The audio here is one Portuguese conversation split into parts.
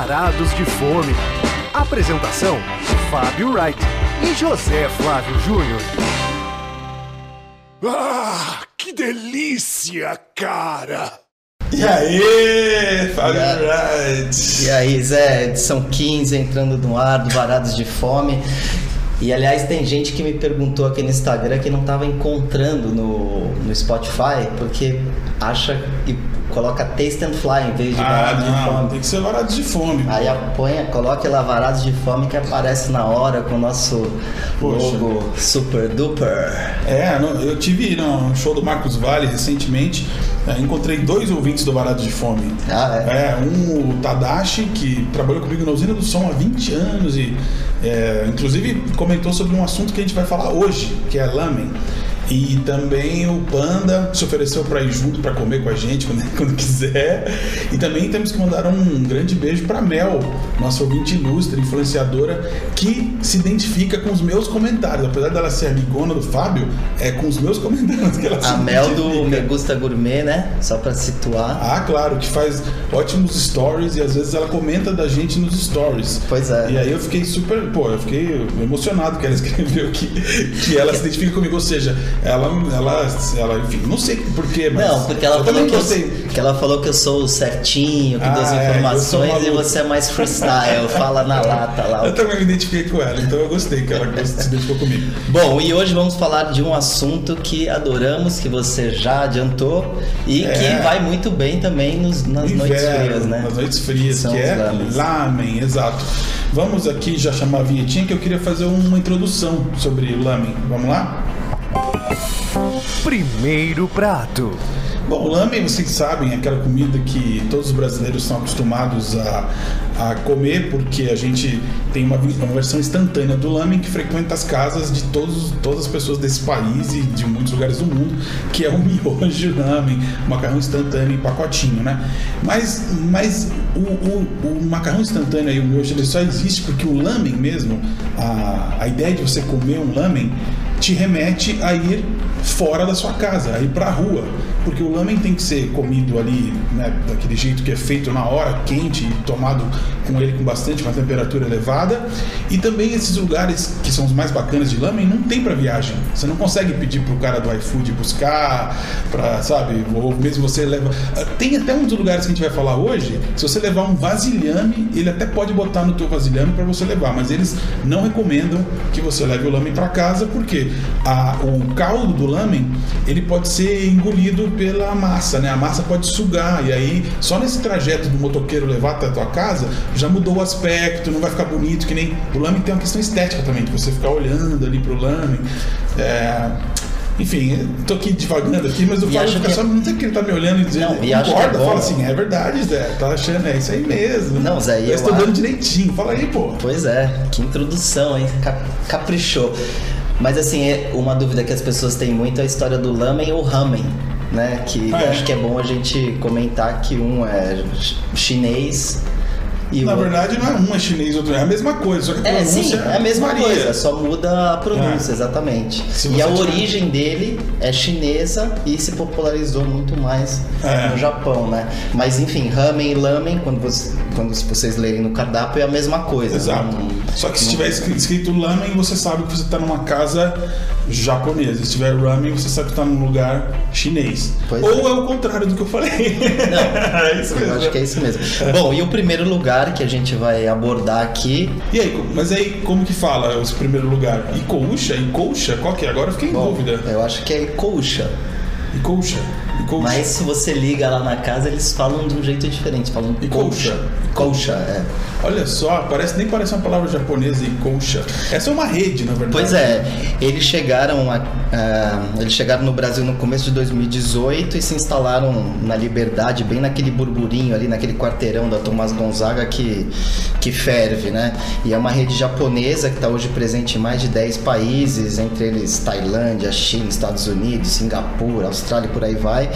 Varados de Fome. Apresentação: Fábio Wright e José Flávio Júnior. Ah, que delícia, cara! E aí, Fábio Wright? E aí, Zé, edição 15 entrando no ar do Varados de Fome. E aliás, tem gente que me perguntou aqui no Instagram que não estava encontrando no, no Spotify porque acha e coloca Taste and Fly em vez de Ah, Varados de não, Fome. tem que ser varados de fome. Aí apanha, coloca lá Varados de Fome que aparece na hora com o nosso Poxa. logo super duper. É, eu tive no show do Marcos Vale recentemente, é, encontrei dois ouvintes do Varados de Fome. Ah, é? um o Tadashi, que trabalhou comigo na usina do som há 20 anos e é, inclusive comentou sobre um assunto que a gente vai falar hoje, que é lamen. E também o Panda se ofereceu para ir junto para comer com a gente quando, quando quiser. E também temos que mandar um grande beijo para Mel, nossa ouvinte ilustre, influenciadora, que se identifica com os meus comentários. Apesar dela ser amigona do Fábio, é com os meus comentários que ela se A Mel do identifica. Me Gusta Gourmet, né? Só pra situar. Ah, claro, que faz ótimos stories e às vezes ela comenta da gente nos stories. Pois é. E aí eu fiquei super, pô, eu fiquei emocionado que ela escreveu que, que ela se identifica comigo, ou seja, ela, ela, ela enfim, não sei porquê, mas. Não, porque ela eu falou também que eu, que ela falou que eu sou o certinho, que Ah, dou as é, sou informações e maluco. você é mais freestyle, fala na lata lá. Eu também me identifiquei com ela, então eu gostei que ela se identificou comigo. Bom, e hoje vamos falar de um assunto que adoramos, que você já adiantou e É. que vai muito bem também nos, nas noites Inverno, frias, né? Nas noites frias, São que é lamens. lamen, exato. Vamos aqui já chamar a vinhetinha que eu queria fazer uma introdução sobre lamen. Vamos lá? Primeiro prato. Bom, o lamen, vocês sabem, é aquela comida que todos os brasileiros estão acostumados a, a comer, porque a gente tem uma, uma versão instantânea do lamen que frequenta as casas de todos, todas as pessoas desse país e de muitos lugares do mundo, que é o miojo lamen, macarrão instantâneo em pacotinho, né? Mas, mas o, o- o macarrão instantâneo e o miojo ele só existe porque o lamen mesmo, a, a ideia de você comer um lamen te remete a ir fora da sua casa, a ir pra rua. Porque o lamen tem que ser comido ali, né, daquele jeito que é feito na hora, quente e tomado com ele com bastante, com a temperatura elevada. E também esses lugares que são os mais bacanas de lamen não tem para viagem. Você não consegue pedir pro cara do iFood buscar, para sabe, ou mesmo você leva. Tem até um dos lugares que a gente vai falar hoje, se você levar um vasilhame, ele até pode botar no teu vasilhame para você levar, mas eles não recomendam que você leve o lamen para casa porque a- o caldo do lamen ele pode ser engolido pela massa, né? A massa pode sugar e aí só nesse trajeto do motoqueiro levar até a tua casa já mudou o aspecto, não vai ficar bonito que nem o lamen tem uma questão estética também de você ficar olhando ali pro lamen. É, Enfim, tô aqui devagando aqui, mas o Fábio fica que- só não tem que ele tá me olhando e dizendo, Não, e acho que é concorda, bom. fala assim, é verdade, Zé, tá achando, é isso aí mesmo. Não, Zé, eu eu estou dando acho- direitinho, fala aí, pô. Pois é, que introdução, hein? Cap- Caprichou. Mas assim, é uma dúvida que as pessoas têm muito é a história do lamen ou ramen, né? Que é. acho que é bom a gente comentar que um é ch- chinês e Na o verdade, não é um é chinês, outro é a mesma coisa, só que a É, sim, é a mesma varia. coisa, só muda a pronúncia, É. exatamente. E a tiver- origem dele é chinesa e se popularizou muito mais É. no Japão, né? Mas enfim, ramen e lamen, quando, você- quando vocês lerem no cardápio, é a mesma coisa. Exato. Não- Só que se tiver escri- escrito lamen, você sabe que você está numa casa japonesa. Se tiver ramen, você sabe que está num lugar chinês. Pois Ou é. o contrário do que eu falei. Não, é isso Eu mesmo. acho que é isso mesmo. Bom, e o primeiro lugar que a gente vai abordar aqui. E aí, mas aí como que fala esse primeiro lugar? Icouxa? Icouxa? Qual que é? Agora eu fiquei em Bom, dúvida. eu acho que é Icouxa. Icouxa? Mas se você liga lá na casa, eles falam de um jeito diferente. Falam Icouxa. Icouxa, é. Olha só, parece, nem parece uma palavra japonesa, Icouxa. Essa é uma rede, na verdade. Pois é, eles chegaram, a, a- eles chegaram no Brasil no começo de 2018 e se instalaram na Liberdade, bem naquele burburinho ali, naquele quarteirão da Tomás Gonzaga que, que ferve, né? E é uma rede japonesa que está hoje presente em mais de 10 países, entre eles Tailândia, China, Estados Unidos, Singapura, Austrália e por aí vai.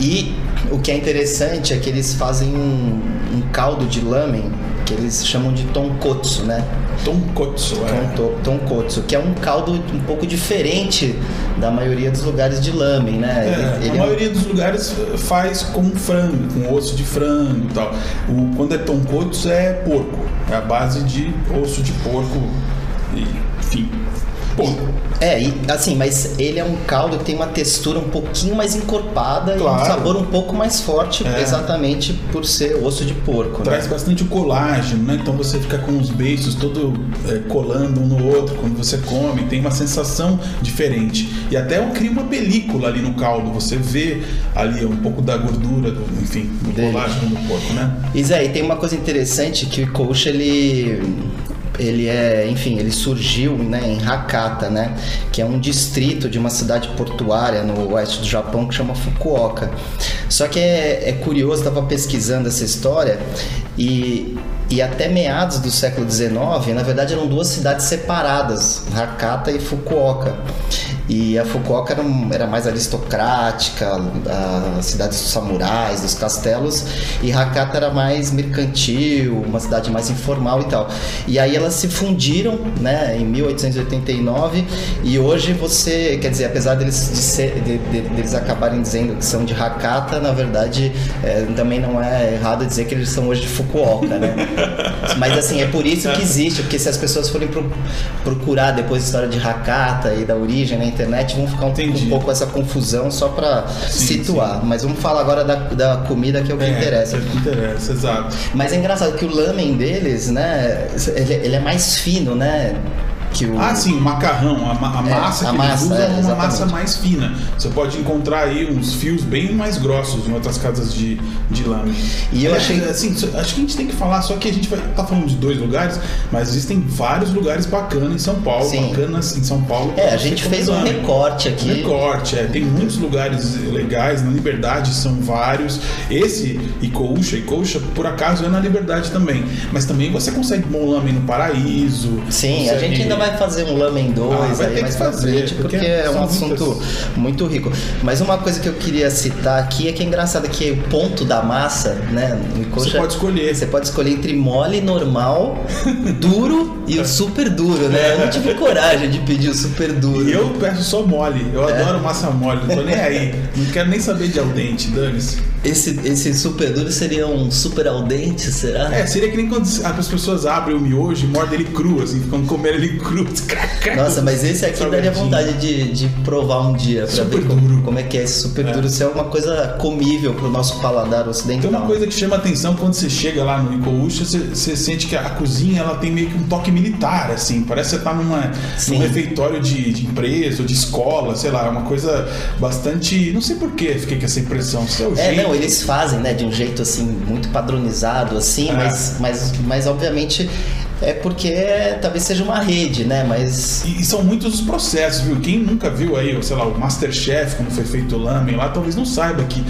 E o que é interessante é que eles fazem um, um caldo de lamen que eles chamam de tonkotsu, né? Tonkotsu, é. Tonkotsu, que é um caldo um pouco diferente da maioria dos lugares de lamen, né? É, ele, ele a é maioria um... dos lugares faz com frango, com osso de frango e tal. O, quando é tonkotsu é porco, é a base de osso de porco, e, enfim. É, e, assim, mas ele é um caldo que tem uma textura um pouquinho mais encorpada claro. e um sabor um pouco mais forte, é. exatamente por ser osso de porco. Né? Traz né? bastante colágeno, né? Então você fica com os beiços todo é, colando um no outro quando você come, tem uma sensação diferente. E até cria uma película ali no caldo, você vê ali um pouco da gordura, do, enfim, do Dele. colágeno do porco, né? Zé, e tem uma coisa interessante que o coxa ele ele é, enfim, ele surgiu né, em Hakata, né, que é um distrito de uma cidade portuária no oeste do Japão que chama Fukuoka. Só que é, é curioso, estava pesquisando essa história e e até meados do século XIX, na verdade, eram duas cidades separadas, Hakata e Fukuoka. E a Fukuoka era, era mais aristocrática, a cidade dos samurais, dos castelos, e Hakata era mais mercantil, uma cidade mais informal e tal. E aí elas se fundiram, né, em 1889, e hoje você, quer dizer, apesar deles, de ser, de, de, deles acabarem dizendo que são de Hakata, na verdade, é, também não é errado dizer que eles são hoje de Fukuoka, né? Mas assim, é por isso que existe, porque se as pessoas forem pro, procurar depois a história de Hakata e da origem na internet, vão ficar um, um pouco essa confusão só para situar. Sim. Mas vamos falar agora da, da comida que é o que é, interessa. É o que interessa, exato. Mas é engraçado que o lamen deles, né, ele, ele é mais fino, né? Que o... Ah, sim, o macarrão, a, a é, massa a que massa, usam é, é uma massa mais fina. Você pode encontrar aí uns fios bem mais grossos em outras casas de, de lame. E eu é, achei. Assim, acho que a gente tem que falar, só que a gente vai tá falando de dois lugares, mas existem vários lugares bacanas em São Paulo, sim. bacanas em São Paulo. É, a gente fez um recorte aqui. Um recorte, é. Tem muitos lugares legais, na Liberdade são vários. Esse Icouxa, Icouxa, por acaso é na Liberdade também. Mas também você consegue bom lame no Paraíso. Sim, a gente ainda vai vai fazer um Lamen 2 ah, aí mais pra frente, porque, porque é um assunto muitas... muito rico. Mas uma coisa que eu queria citar aqui é que é engraçado que o ponto da massa, né? Coxa, você pode escolher. Você pode escolher entre mole, normal, duro e o super duro, né? Eu não tive coragem de pedir o super duro. E eu peço só mole. Eu é. adoro massa mole, não tô nem aí. Não quero nem saber de al dente, dane-se. Esse, esse super duro seria um super al dente, será? É, seria que nem quando as pessoas abrem o miojo e mordem ele cru, assim, ficam comendo ele cru Nossa, mas esse aqui daria vontade de, de provar um dia pra super ver como, como, é que é esse super é. duro. Se é uma coisa comível pro nosso paladar ocidental. Tem uma coisa que chama atenção quando você chega lá no Icouxa, você, você sente que a cozinha ela tem meio que um toque militar, assim. Parece que você tá numa, num refeitório de, de empresa ou de escola, sei lá, é uma coisa bastante. Não sei porquê fiquei com essa impressão. Se é, o é jeito... não, eles fazem, né, de um jeito assim, muito padronizado, assim, é. mas, mas, mas obviamente é porque talvez seja uma rede, né? Mas. E, e, são muitos os processos, viu? Quem nunca viu aí, sei lá, o Masterchef, como foi feito o lamen lá, talvez não saiba que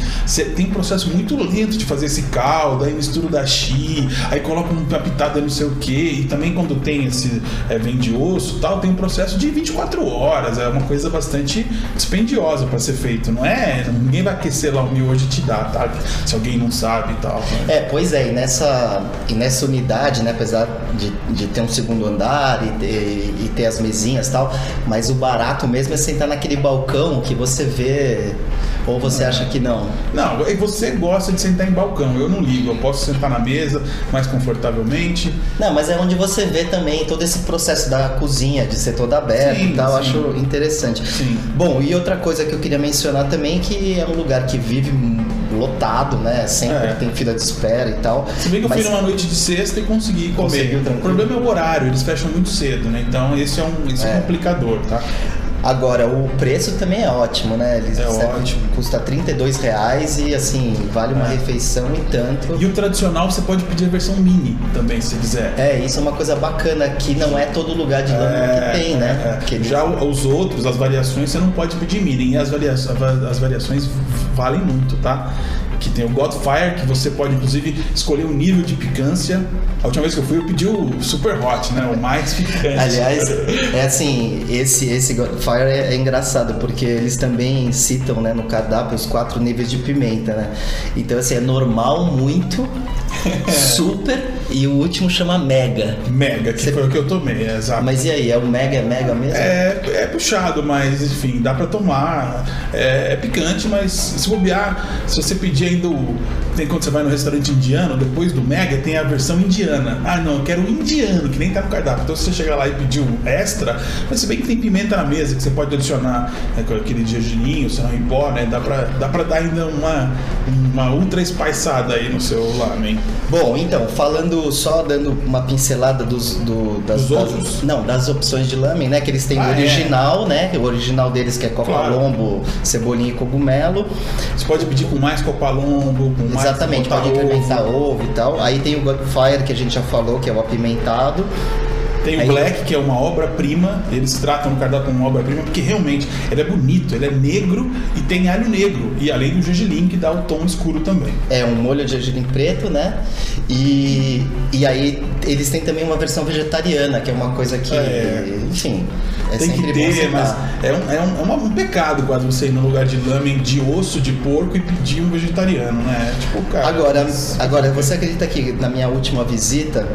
tem um processo muito lento de fazer esse caldo, aí mistura da chi, aí coloca uma pitada não sei o que, e também quando tem esse é, vem de osso tal, tem um processo de 24 horas, é uma coisa bastante dispendiosa para ser feito, não é? Ninguém vai aquecer lá o miojo e te dar, tá? Se alguém não sabe e tal. Né? É, pois é, e nessa, e nessa unidade, né, apesar de de ter um segundo andar e ter, e ter as mesinhas e tal, mas o barato mesmo é sentar naquele balcão que você vê ou você acha que não? Não, você gosta de sentar em balcão. Eu não ligo. Eu posso sentar na mesa mais confortavelmente. Não, mas é onde você vê também todo esse processo da cozinha, de ser toda aberta sim, e tal. Sim. Acho interessante. Sim. Bom, e outra coisa que eu queria mencionar também que é um lugar que vive lotado, né? Sempre é. tem fila de espera e tal. Se bem que eu mas... fui numa noite de sexta e consegui comer. O problema é o horário, eles fecham muito cedo, né? Então esse é um, esse é. é um complicador, tá? Agora, o preço também é ótimo, né? Eles é ótimo. Custa 32 reais e assim, vale uma é. refeição e tanto. E o tradicional você pode pedir a versão mini também, se quiser. É, isso é uma coisa bacana que não é todo lugar de lâmina é, que tem, né? É. Eles... Já os outros, as variações, você não pode pedir mini. E as, varia as variações valem muito, tá? Que tem o Godfire, que você pode inclusive escolher o nível de picância. A última vez que eu fui, eu pedi o Super Hot, né? O mais picante. Aliás, é assim, esse, esse Godfire é, é engraçado, porque eles também citam né, no cardápio os quatro níveis de pimenta, né? Então, assim, é normal, muito, super e o último chama Mega. Mega, que Você- foi o que eu tomei, é, exato. Mas e aí, é o Mega, é Mega mesmo? É, é puxado, mas enfim, dá pra tomar. É, é picante, mas se bobear, se você pedir ainda o. Tem quando você vai no restaurante indiano, depois do Mega tem a versão indiana. Ah, não, eu quero o indiano, que nem tá no cardápio. Então se você chegar lá e pedir um extra, mas se bem que tem pimenta na mesa que você pode adicionar né, com aquele gergelim, o sarão em pó, né? Dá pra, dá pra dar ainda uma, uma ultra espaçada aí no seu lamen. Bom, então, falando só dando uma pincelada dos, do, das, das- não, das opções de lamen, né? Que eles têm Ah, o é. original, né? O original deles que é coca Claro. cebolinha e cogumelo. Você pode pedir com mais copalombo, com mais Exatamente, pode ovo. incrementar ovo e tal. Aí tem o Godfire, que a gente já falou, que é o apimentado. Tem o Black, que é uma obra-prima. Eles tratam o cardápio como uma obra-prima porque realmente ele é bonito, ele é negro e tem alho negro. E além do gergelim, que dá o tom escuro também. É um molho de gergelim preto, né? E, e aí eles têm também uma versão vegetariana, que é uma coisa que, É. enfim, é tem que ter, mas é um, é, um, é um pecado quase você ir no lugar de lamen de osso de porco e pedir um vegetariano, né? Tipo, cara. Agora, mas- agora, você acredita que na minha última visita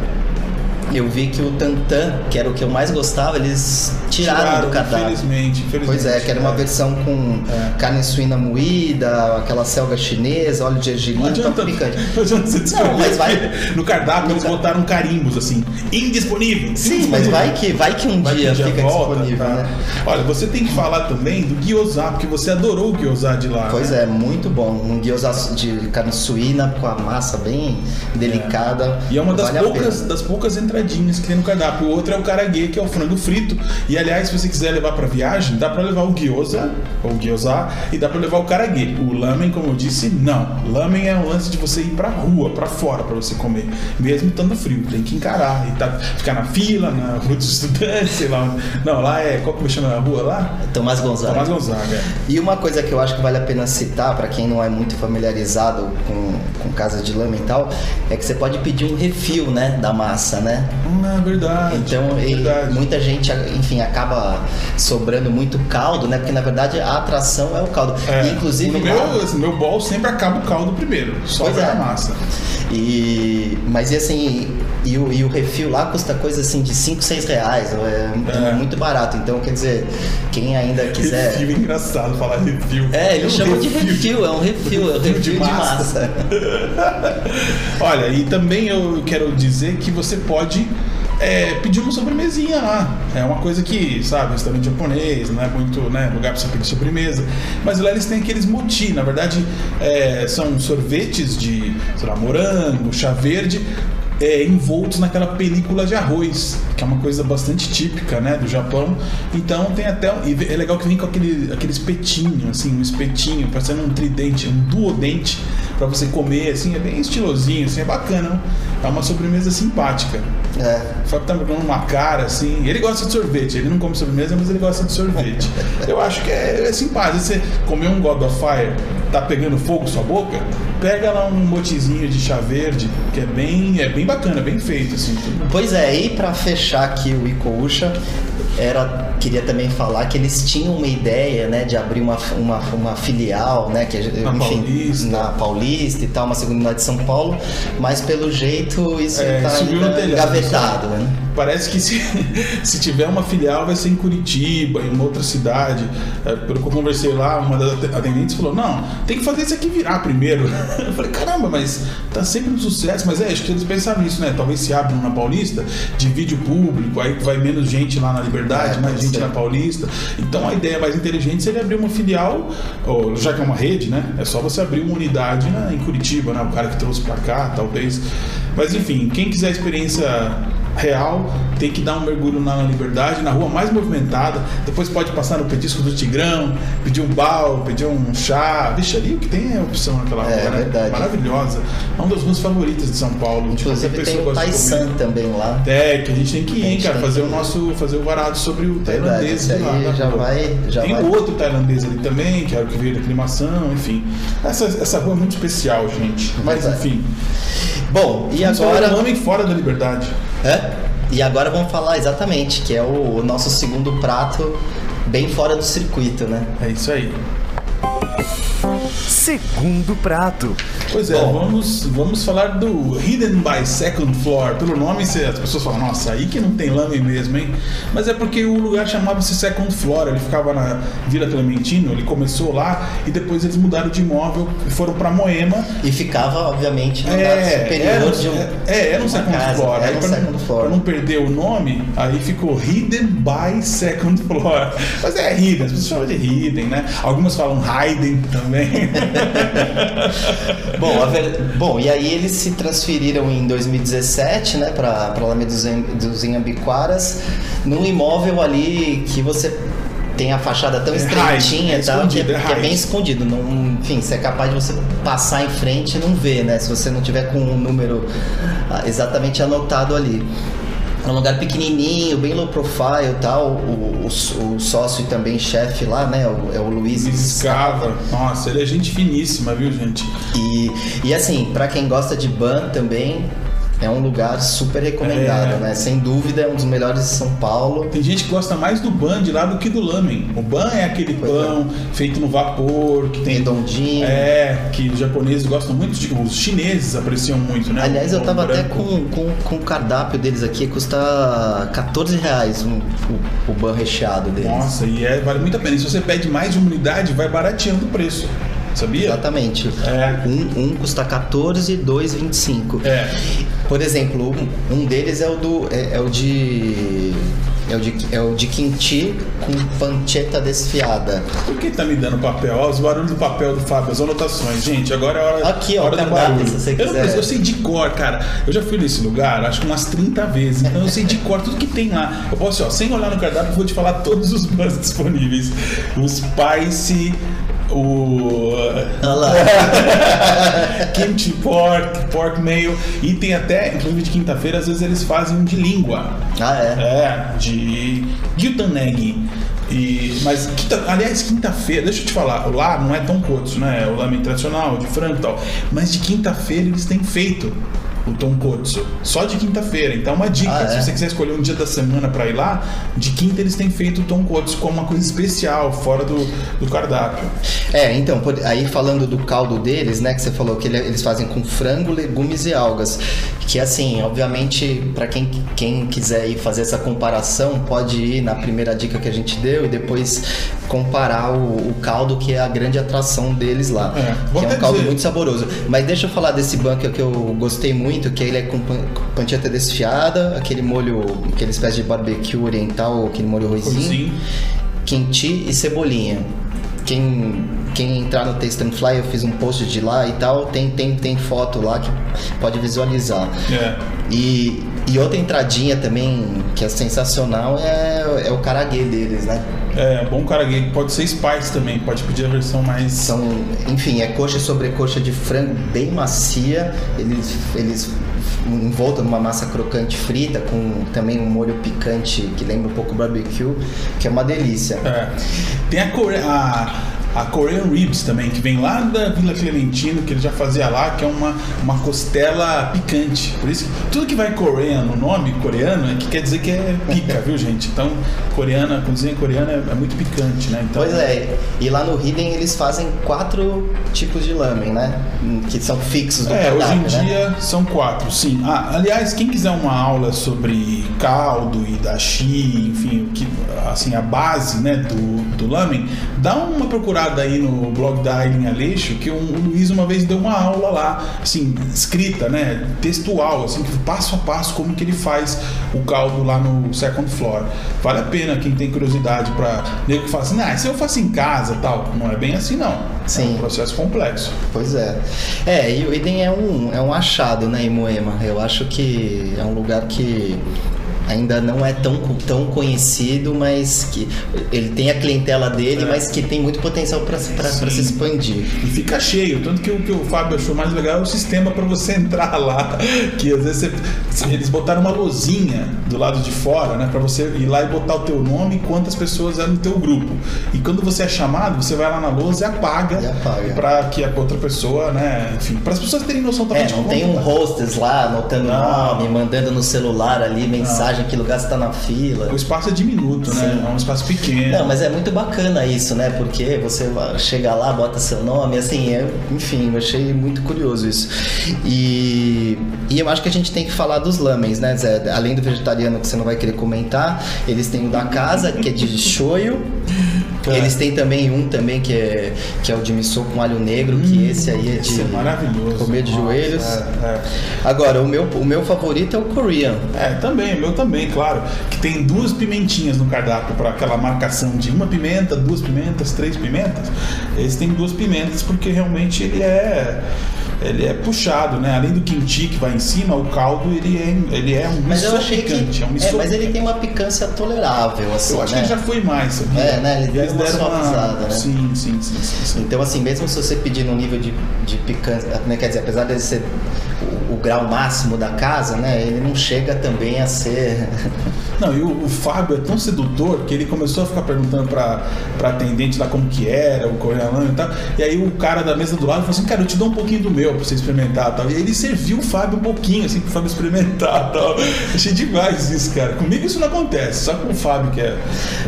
eu vi que o tantan, que era o que eu mais gostava, eles tiraram, do cardápio. Infelizmente, infelizmente. Pois é, que era uma versão com É. carne suína moída, aquela selga chinesa, óleo de gergelim, Não adianta, picante. não adianta você descobrir. mas vai- No cardápio eles botaram carimbos assim, indisponível. Sim, mas vai que, vai que um Vai que dia um dia fica volta, disponível, tá? né? Olha, você tem que falar também do gyoza, porque você adorou o gyoza de lá. Pois né? é, muito bom. Um gyoza de carne suína com a massa bem delicada. E é uma das Vale poucas, das poucas que tem no cardápio. O outro é o karaguê, que é o frango frito. E aliás, se você quiser levar pra viagem, dá pra levar o gyoza, ou gyoza, e dá pra levar o karaguê. O lamen, como eu disse, não. Lamen é o lance de você ir pra rua, pra fora, pra você comer. Mesmo estando frio, tem que encarar. E tá, ficar na fila, na rua dos estudantes, sei lá. Não, lá é. Qual que chama a rua lá? Tomás Gonzaga. Tomás Gonzaga. E uma coisa que eu acho que vale a pena citar para quem não é muito familiarizado com, com casa de lama e tal, é que você pode pedir um refil, né, da massa, né? Ah, verdade. Então, verdade. muita gente, enfim, acaba sobrando muito caldo, né? Porque na verdade a atração é o caldo. É, E, inclusive meu, no meu bol sempre acaba o caldo primeiro, só Pois vai é. a massa. E, mas e assim, e o, e o refil lá custa coisa assim de 5, 6 reais, é, É. é muito barato. Então, quer dizer, quem ainda quiser. Refil é engraçado falar refil. É, eles um chamam de refil, é um refil, é um Refil de de massa. massa. Olha, e também eu quero dizer que você pode é, pedir uma sobremesinha lá. É uma coisa que, sabe, restaurante japonês, não é muito né, lugar pra você pedir sobremesa. Mas lá eles têm aqueles moti, na verdade, é, são sorvetes de, sei lá, morango, chá verde. É, envoltos naquela película de arroz, que é uma coisa bastante típica, né, do Japão. Então tem até um- e é legal que vem com aquele, aquele espetinho, assim, um espetinho, parecendo um tridente, um duodente para você comer, assim, é bem estilosinho, assim, é bacana. É uma sobremesa simpática. É. O Fábio tá me dando uma cara assim. Ele gosta de sorvete, ele não come sobremesa, mas ele gosta de sorvete. Eu acho que é, é simpático. Você comeu um God of Fire, tá pegando fogo sua boca, pega lá um motizinho de chá verde, que é bem, é bem bacana, bem feito, assim. Pois é, e pra fechar aqui o Ikousha, era queria também falar que eles tinham uma ideia, né, de abrir uma, uma, uma filial, né, que Na enfim, Paulista. na Paulista e tal, uma segunda unidade de São Paulo, mas pelo jeito isso É, tá telhado, engavetado, né? Parece que se, se tiver uma filial vai ser em Curitiba, em uma outra cidade. É, pelo que eu conversei lá, uma das atendentes falou: Não, tem que fazer isso aqui virar primeiro. Eu falei: Caramba, mas tá sempre no sucesso. Mas é, acho que eles pensaram nisso, né? Talvez se abram na Paulista, divide o público, aí vai menos gente lá na Liberdade, É, mais gente ser. na Paulista. Então a ideia mais inteligente seria abrir uma filial, ou, já que é uma rede, né? É só você abrir uma unidade na- em Curitiba, né? O cara que trouxe pra cá, talvez. Mas enfim, quem quiser experiência real, tem que dar um mergulho na Liberdade, na rua mais movimentada. Depois pode passar no petisco do Tigrão, pedir um bal, pedir um chá. Vixe, ali o que tem é opção naquela É, rua, né? verdade. Maravilhosa. É uma das ruas favoritas de São Paulo. Tipo, Inclusive qualquer tem o Taisan também lá. É, que a gente tem que ir, hein, cara, fazer que o nosso, fazer o varado sobre o Verdade, tailandês esse de lá. da já rua. vai- já tem vai. outro tailandês ali também, que é o que veio da aclimação, enfim. Essa, essa rua é muito especial, gente. Mas Verdade. enfim. Bom, e Vamos falar agora do nome fora da liberdade. É? E agora vamos falar exatamente, que é o, o nosso segundo prato bem fora do circuito, né? É isso aí. Segundo prato. Pois é, vamos, vamos falar do Hidden by Second Floor. Pelo nome, as pessoas falam, nossa, aí que não tem lame mesmo, hein? Mas é porque o lugar chamava-se Second Floor, ele ficava na Vila Clementino, ele começou lá e depois eles mudaram de imóvel e foram pra Moema. E ficava, obviamente, no andar É, superior era, de um. é, era um second casa, floor. Era Aí um pra, second não, floor. pra não perder o nome, aí ficou Hidden by Second Floor. Mas é Hidden, as pessoas falam de Hidden, né? Algumas falam Hidden também. Bom, ver- Bom, e aí eles se transferiram em 2017, né, para para Alameda dos Inhambiquaras, num imóvel ali que você tem a fachada tão É estreitinha é tal, que, é, é que é bem escondido. Não, enfim, você é capaz de você passar em frente e não ver, né, se você não tiver com um número ah, exatamente anotado ali. Um lugar pequenininho, bem low profile e tal. O, o- o sócio e também chefe lá, né, o- é o Luiz Escava. Nossa, ele é gente finíssima, viu, gente? e, e assim, pra quem gosta de ban também, é um lugar super recomendado, É. né? Sem dúvida, é um dos melhores de São Paulo. Tem gente que gosta mais do ban de lá do que do lamen. O ban é aquele pão feito no vapor, que tem. Redondinho. É, que os japoneses gostam muito, de- os chineses apreciam muito, né? Aliás, eu tava até branco. com, com, com o cardápio deles aqui, custa 14 reais um- o, o ban recheado deles. Nossa, e é, vale muito a pena. E se você pede mais de uma unidade, vai barateando o preço. Sabia? Exatamente. É. Um, um custa 14 e dois 25. É. Por exemplo, um, um deles é o do é, é o de é o de é o de kimchi com pancetta desfiada. Por que tá me dando papel? Ó, os barulhos do papel do Fábio, as anotações. Gente, agora é hora, Aqui, ó, hora do barulho. se você eu, quiser. eu sei de cor, cara. Eu já fui nesse lugar, acho que umas 30 vezes. Então eu sei de cor tudo que tem lá. Eu posso, ó, sem olhar no cardápio, eu vou te falar todos os bans disponíveis. O Spice, o kimchi pork, pork mayo. E tem até, inclusive de quinta-feira, às vezes eles fazem um de língua. Ah, é. É, de Gyutaneg. E, mas, quinta, aliás, quinta-feira, deixa eu te falar, lá não é tonkotsu, né? É o lamen tradicional, de frango e tal. Mas de quinta-feira eles têm feito o tonkotsu. Só de quinta-feira. Então, uma dica: Ah, é? se você quiser escolher um dia da semana pra ir lá, de quinta eles têm feito o tonkotsu como uma coisa especial, fora do, do cardápio. É, então, aí falando do caldo deles, né, que você falou que ele- eles fazem com frango, legumes e algas. Que assim, obviamente, para quem, quem quiser ir fazer essa comparação, pode ir na primeira dica que a gente deu e depois comparar o, o caldo, que é a grande atração deles lá. É, que é um caldo dizer- muito saboroso. Mas deixa eu falar desse bunker que eu gostei muito, que ele é com pan- com panceta desfiada, aquele molho, aquele espécie de barbecue oriental, aquele molho Coisinho. kimchi e cebolinha. Quem, quem entrar no Taste and Fly, eu fiz um post de lá e tal, tem, tem, tem foto lá que pode visualizar. É. E, e outra entradinha também que é sensacional é, é o karaguê deles, né? É, bom karaguê. Pode ser spice também, pode pedir a versão mais. São, enfim, é coxa e sobrecoxa de frango bem macia. Eles, eles envolta numa massa crocante frita com também um molho picante que lembra um pouco barbecue, que é uma delícia. É. Tem a, a, a Korean Ribs também, que vem lá da Vila Clementino, que ele já fazia lá, que é uma, uma costela picante. Por isso tudo que vai coreano, o nome coreano, é que quer dizer que é pica, viu, gente? Então, coreana, dizem coreana, é, é muito picante, né? Então, Pois é, e lá no Hidden eles fazem quatro tipos de lamen, né? Que são fixos do É, hoje em né? dia são quatro, sim. Ah, aliás, quem quiser uma aula sobre caldo e dashi, enfim, que, assim, a base né, do, do lamen, dá uma procurada aí no blog da Aileen Aleixo, que o, o Luiz uma vez deu uma aula lá, assim, escrita, né, textual, assim, passo a passo como que ele faz o caldo lá no second floor. Vale a pena quem tem curiosidade para nego que fala assim, ah, isso eu faço em casa tal. Não é bem assim, não. É Sim. um processo complexo. Pois é. É, e o Eden é um, é um achado, né, em Moema. Eu acho que é um lugar que ainda não é tão, tão conhecido, mas que ele tem a clientela dele, É. mas que tem muito potencial para se expandir. E fica cheio. Tanto que o que o Fábio achou mais legal é o sistema para você entrar lá. Que às vezes você- eles botaram uma lozinha do lado de fora, né? Para você ir lá e botar o teu nome e quantas pessoas eram no teu grupo. E quando você é chamado, você vai lá na lousa e apaga. E apaga. Para que a outra pessoa, né? Enfim, para as pessoas terem noção também É, não tem um tá. hostess lá anotando o nome, mandando no celular ali mensagem viagem, que lugar você tá na fila. O espaço é diminuto, né? Sim. É um espaço pequeno. Não, mas é muito bacana isso, né? Porque você chega lá, bota seu nome, assim, é, enfim, eu achei muito curioso isso. E, e eu acho que a gente tem que falar dos lamens, né, Zé? Além do vegetariano que você não vai querer comentar, eles têm o da casa, que é de shoyu. É. Eles têm também um também que é, que é o de miso com alho negro, que esse aí é de Esse é maravilhoso. comer de Nossa, joelhos. É, Agora, o meu, o meu favorito é o Korean. é. É, também, o meu também, claro. Que tem duas pimentinhas no cardápio para aquela marcação de uma pimenta, duas pimentas, três pimentas. Eles têm duas pimentas porque realmente ele é ele é puxado, né? Além do kimchi que vai em cima, o caldo ele é, ele é um Mas miso achei que. picante, é um É, mas ele tem uma picância tolerável, assim. Eu acho né? que já foi mais, sabia? É, né? Ele deu uma deram suavizada, né? Sim, sim, sim, sim, sim. Então, assim, mesmo se você pedir no nível de, de picância, né, quer dizer, apesar dele ser o, o grau máximo da casa, né, ele não chega também a ser. Não, e o, o Fábio é tão sedutor que ele começou a ficar perguntando pra, pra atendente lá como que era, o coreano e tal. E aí o cara da mesa do lado falou assim, cara, eu te dou um pouquinho do meu pra você experimentar e tal. E ele serviu o Fábio um pouquinho, assim, pro Fábio experimentar e tal. Achei demais isso, cara. Comigo isso não acontece, só com o Fábio que é.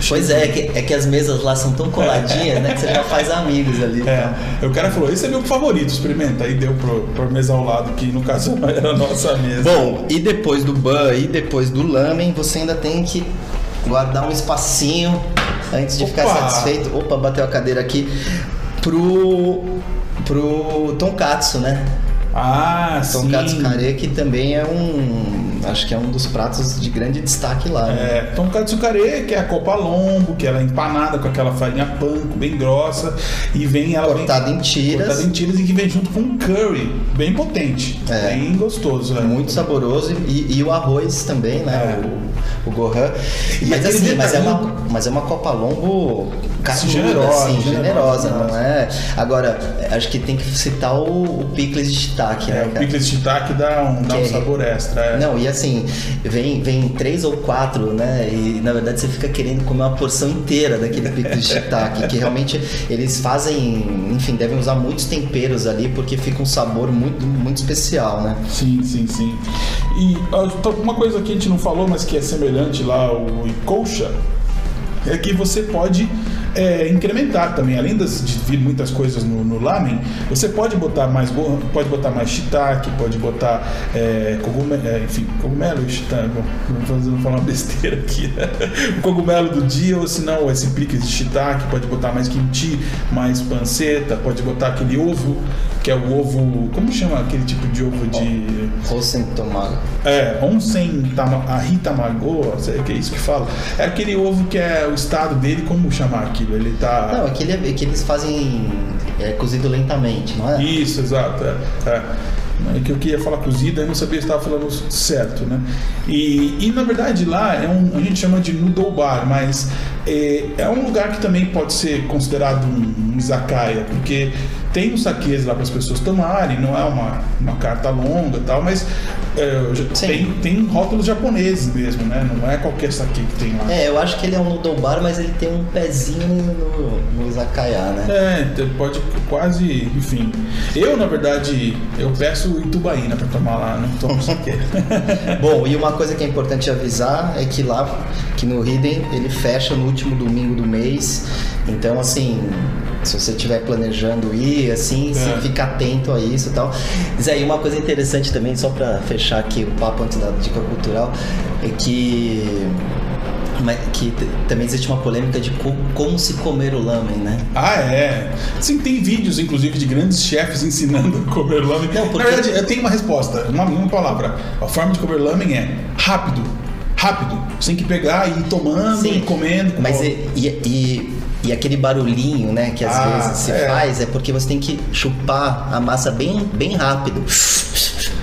Pois é, é que, é que as mesas lá são tão coladinhas, né, que você já faz amigos ali. É, aí o cara falou, esse é meu favorito, experimenta. Aí deu pro, pro mesa ao lado, que no caso era a nossa mesa. Bom, e depois do ban e depois do lamen, você ainda tem que guardar um espacinho antes de ficar Opa! satisfeito. Opa, bateu a cadeira aqui. Pro. pro tonkatsu, né? Ah, sim. Tonkatsu kare, que também é um. Acho que é um dos pratos de grande destaque lá. Né? É, tonkatsu kare, que é a copa lombo, que ela é empanada com aquela farinha panko, bem grossa, e vem ela Cortada vem, em tiras. cortada em tiras e que vem junto com um curry, bem potente, É. bem gostoso. é. Muito saboroso e, e o arroz também, né? É. O, o gohan. E Mas aquele assim, mas é, uma, mas é uma Copa Longo carnuda, Generosa, assim, generosa, generosa, não é? Agora, acho que tem que citar o, o picles de shiitake, É, né, o cara? picles de shiitake dá um, dá um Que- sabor extra. é. Não, e assim, vem, vem três ou quatro, né? E na verdade você fica querendo comer uma porção inteira daquele pico de shiitake, que realmente eles fazem, enfim, devem usar muitos temperos ali, porque fica um sabor muito, muito especial, né? Sim, sim, sim. E uma coisa que a gente não falou, mas que é semelhante lá ao Ikolcha, é que você pode é, incrementar também, além das, de vir muitas coisas no, no lamen, você pode botar mais pode botar mais shiitake, pode botar é, cogumelo, é, enfim, cogumelo shiitake, vou fazer- falar uma besteira aqui, o cogumelo do dia, ou se não, esse pique de shiitake, pode botar mais kimchi, mais panceta, pode botar aquele ovo, que é o ovo, como chama aquele tipo de ovo de... Ou sem tomar. É, onsen tama, ahitamago, que é isso que fala. É aquele ovo que é o estado dele, como chamar aquilo? Ele tá. Não, aquele é que eles fazem é, cozido lentamente, não é? Isso, exato. É, é. É que eu queria falar cozido, eu não sabia se estava falando certo, né? E, e na verdade lá é um, a gente chama de noodle bar, mas é, é um lugar que também pode ser considerado um, um izakaya, porque tem os saques lá para as pessoas tomarem, não é uma, uma carta longa e tal, mas é, tem, tem rótulos japoneses mesmo, né? Não é qualquer saque que tem lá. É, eu acho que ele é um noodle bar, mas ele tem um pezinho no, no izakaya, né? É, pode quase, enfim. Eu, na verdade, eu peço Itubaína pra tomar lá, não tomo isso aqui. Bom, e uma coisa que é importante avisar é que lá, que no Hidden, ele fecha no último domingo do mês. Então, assim, se você estiver planejando ir, assim, É. fica atento a isso e tal. Zé, e uma coisa interessante também, só pra fechar aqui o papo antes da dica cultural, é que. mas que também existe uma polêmica de co- como se comer o lamen, né? ah, é. Sim, tem vídeos, inclusive, de grandes chefes ensinando a comer lamen. Não, porque- Na verdade, eu tenho uma resposta, uma, uma palavra. A forma de comer lamen é rápido. Rápido. Você tem que pegar e ir tomando Sim, e comendo. com Mas e, e, e- e aquele barulhinho, né, que às Ah, vezes se é. faz é porque você tem que chupar a massa bem, bem rápido.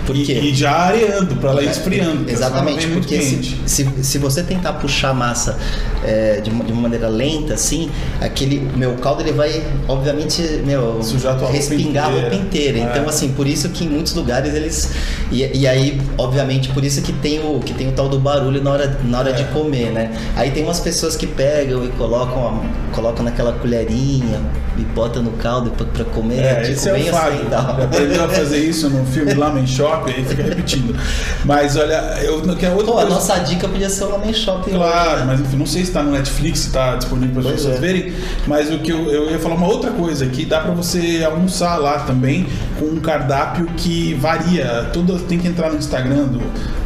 Por E, quê? e já areando, pra ela ir esfriando. Exatamente, porque se, se, se você tentar puxar a massa é, de, uma, de uma maneira lenta, assim, aquele meu caldo ele vai, obviamente, meu, Sujar tua roupa respingar a roupa inteira. inteira. É. Então, assim, por isso que em muitos lugares eles. E, e aí, obviamente, por isso que tem o, que tem o tal do barulho na hora, na hora É. de comer, né? Aí tem umas pessoas que pegam e colocam, a- colocam naquela colherinha e botam no caldo pra, pra comer. É, tipo, esse é o Fábio. ocidental. Ele aprendeu a fazer isso no filme Lamen Shop. Shopping, aí fica repetindo. Mas olha, eu que é outra Pô, a coisa- nossa dica podia ser o Homem Shopping. Claro, né? mas enfim, não sei se tá no Netflix, se tá disponível para as pessoas é. verem, mas o que eu, eu ia falar uma outra coisa aqui, dá para você almoçar lá também com um cardápio que varia. Tudo tem que entrar no Instagram do,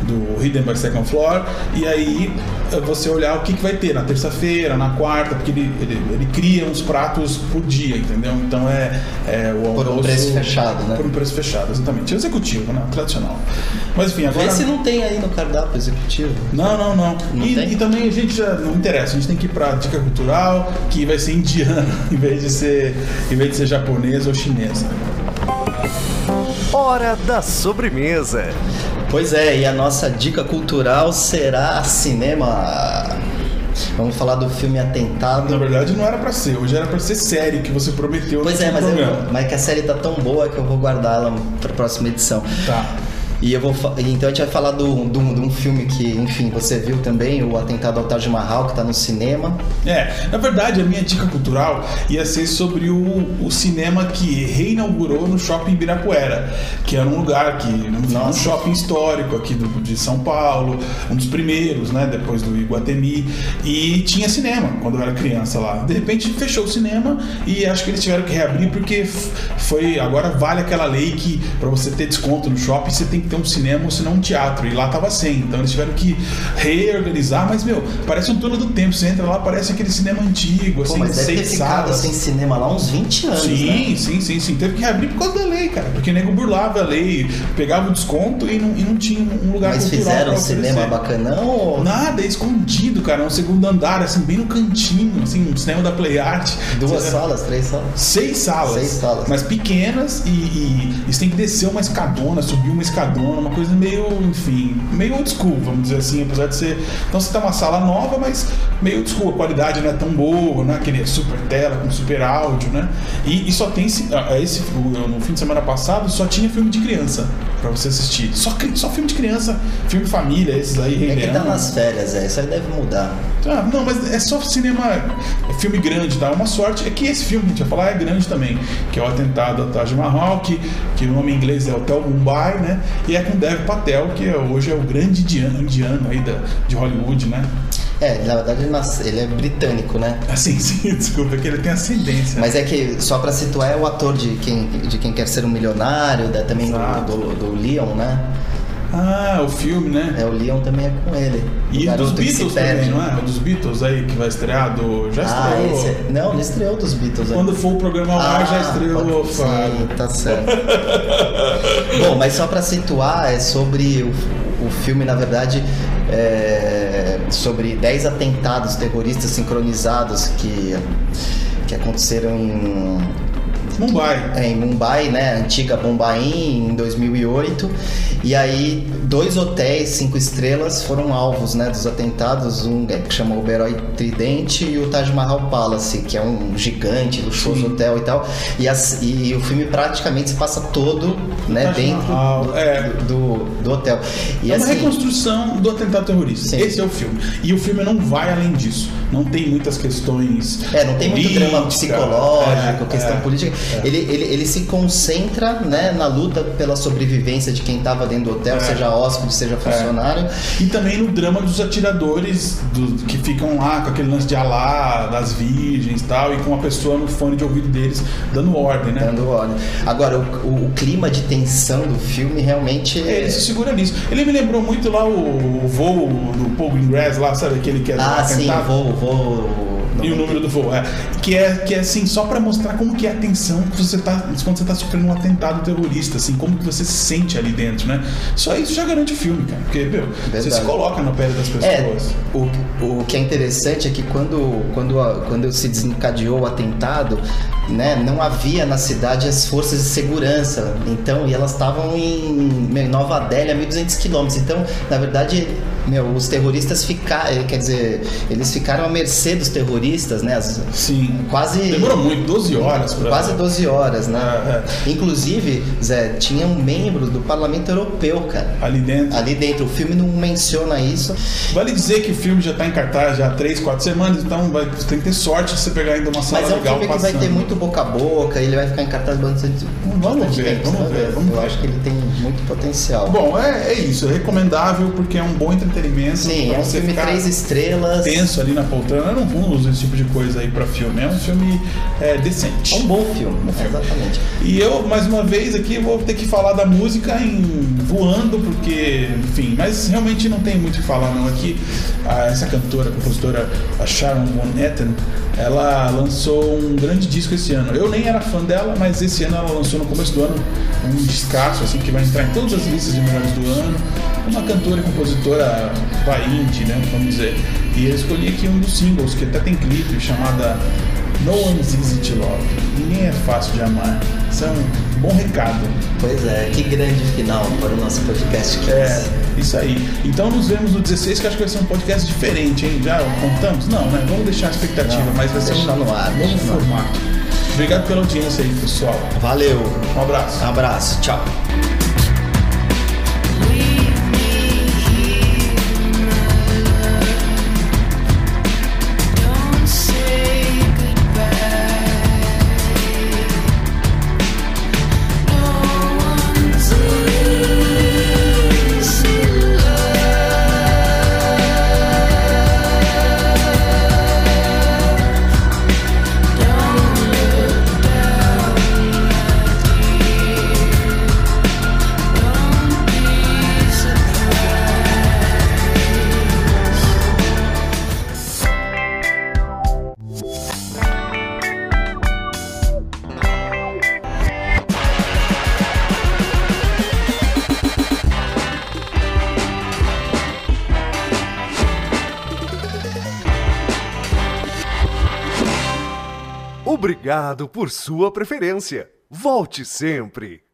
do Hidden by Second Floor e aí você olhar o que, que vai ter na terça-feira, na quarta, porque ele, ele, ele cria uns pratos por dia, entendeu? Então é, é o Por um almoço- preço fechado, né? Por um preço fechado, exatamente. Executivo, né? Tradicional. Mas enfim, agora. Vê se não tem aí no cardápio executivo. Não, não, não. Não e, tem? e também a gente já não interessa, a gente tem que ir pra dica cultural, que vai ser indiana em vez de ser, em vez de ser japonesa ou chinesa. Hora da sobremesa. Pois é, e a nossa dica cultural será cinema. Vamos falar do filme Atentado. Na verdade não era pra ser, hoje era pra ser série que você prometeu Pois no é, mas, eu, mas que a série tá tão boa que eu vou guardar ela pra próxima edição. Tá. E eu vou então a gente vai falar do, do, de um filme que, enfim, você viu também, o Atentado ao Taj Mahal, que tá no cinema. É, na verdade a minha dica cultural ia ser sobre o, o cinema que reinaugurou no shopping Ibirapuera, que era um lugar que um Nossa. shopping histórico aqui do, de São Paulo, um dos primeiros, né, depois do Iguatemi, e tinha cinema quando eu era criança lá. De repente fechou o cinema e acho que eles tiveram que reabrir porque foi agora vale aquela lei que para você ter desconto no shopping você tem que ter um cinema ou senão um teatro e lá tava sem. Então eles tiveram que reorganizar, mas meu, parece um túnel do tempo. Você entra lá, parece aquele cinema antigo, Pô, assim, mas deve ter ficado sem cinema lá uns 20 anos, Sim, né? sim, sim, sim. Teve que reabrir por causa da lei, cara. Porque o nego burlava a lei, pegava o desconto e não, e não tinha um lugar Mas fizeram um cinema bacanão ou Nada, é escondido, cara. Um segundo andar, assim, bem no cantinho, assim, um cinema da Play Art. duas salas, três salas? Seis salas. Seis salas. Mas pequenas e, e, e você tem que descer uma escadona, subir uma escadona, uma coisa meio, enfim, meio old school, vamos dizer assim, apesar de ser. Então você tá uma sala nova, mas meio old school, a qualidade não é tão boa, não é aquele super tela com super áudio, né? E, e só tem esse, ah, esse. No fim de semana passado só tinha filme de criança pra você assistir. Só, só filme de criança, filme família, esses aí, Rei É que tá nas férias, é. Isso aí deve mudar. Ah, não, mas é só cinema, é filme grande, tá? Uma sorte é que esse filme que a gente vai falar é grande também, que é o atentado ao Taj Mahal, que, que o nome em inglês é Hotel Mumbai, né? E é com Dev Patel, que é- hoje é o grande indiano, indiano aí da, de Hollywood, né? É, na verdade ele, nasce- ele é britânico, né? Assim, sim, desculpa, que ele tem ascendência. Mas é que, só pra situar, é o ator de quem, de quem quer ser um milionário, da, também do, do, do Leon, né? Ah, o filme, né? É, o Leon também é com ele. O E dos Beatles também, não é? O dos Beatles aí que vai estrear, do... já Ah, estreou. esse é... Não, ele estreou dos Beatles. né? Quando for o programa ao ar, já estreou, pode- Fábio. Sim, tá certo. Bom, mas só pra situar, é sobre o, o filme, na verdade, é sobre 10 atentados terroristas sincronizados que, que aconteceram Mumbai. é, em Mumbai, né, antiga Bombaim, em 2008. E aí, dois hotéis cinco estrelas foram alvos, né, dos atentados. Um é, que chama Oberoi Tridente e o Taj Mahal Palace, que é um gigante, luxuoso Sim. hotel e tal. E, as- e o filme praticamente se passa todo, né, Taj dentro do, é. do, do hotel. E é uma assim, reconstrução do atentado terrorista. Sim. Esse é o filme. E o filme não vai além disso. Não tem muitas questões. É, não tem muito política, drama psicológico, é, questão é. Ele, ele, ele se concentra né, na luta pela sobrevivência de quem estava dentro do hotel, É. seja hóspede, seja funcionário. E também no drama dos atiradores do- que ficam lá com aquele lance de Alá, das virgens e tal, e com a pessoa no fone de ouvido deles dando ordem, né? Dando ordem. Agora, o, o- o clima de tensão do filme realmente É, é. Ele se segura nisso. Ele me lembrou muito lá o, o voo do Paul Greengrass, lá, sabe? Aquele que é Ah, sim, atentado. vou, E o número do voo, é. Que é, que é assim, só pra mostrar como que é a tensão que você tá, quando você tá sofrendo um atentado terrorista, assim, como que você se sente ali dentro, né? Só isso já garante o filme, cara. Porque, meu, você Verdade. se coloca na pele das É, pessoas. o, o que é interessante é que quando, quando, a- quando se desencadeou o atentado, né, não havia na cidade as forças de segurança. Então, e elas estavam em Nova Delhi, a 1.200 quilômetros. Então, na verdade, meu, os terroristas ficaram, quer dizer, eles ficaram à mercê dos terroristas, né? As, Sim. Quase. Demorou muito, 12 horas pra. Quase 12 horas, né? É, Inclusive, Zé, tinha um membro do Parlamento Europeu, cara. Ali dentro. Ali dentro. O filme não menciona isso. Vale dizer que o filme já tá em cartaz já há 3, 4 semanas, então vai, você tem que ter sorte de você pegar ainda uma sala Mas é um legal filme que passando. vai ter muito boca a boca, ele vai ficar em cartaz bastante. Vamos ver, tempo, vamos ver, vamos Eu ver. acho que ele tem muito potencial. Bom, é, é isso, é recomendável porque é um bom entretenimento. Sim, pra é um filme três estrelas. tenso ali na poltrona. Eu não usar esse tipo de coisa aí pra filme, é um filme é, decente. É um bom filme, exatamente. E eu, mais uma vez, aqui vou ter que falar da música em voando, porque, enfim, mas realmente não tem muito o que falar não. Aqui, a- essa cantora, compositora, Sharon Van Etten, ela lançou um grande disco esse ano. Eu nem era fã dela, mas esse ano ela lançou no começo do ano um descasso, assim, que vai entrar em todas as listas de melhores do ano. Uma cantora e compositora vai indie, né, vamos dizer. E eu escolhi aqui um dos singles, que até tem clipe, chamada No One's Easy to Love. Ninguém é fácil de amar. Isso é um bom recado. Pois é, que grande final para o nosso podcast. É, isso aí. Então nos vemos no 16, que acho que vai ser um podcast diferente, hein? Já contamos? Não, né? Vamos deixar a expectativa, Não, mas vai ser um no ar, novo formato. Obrigado pela audiência aí, pessoal. Valeu. Um abraço. Abraço. Tchau. Por sua preferência. Volte sempre.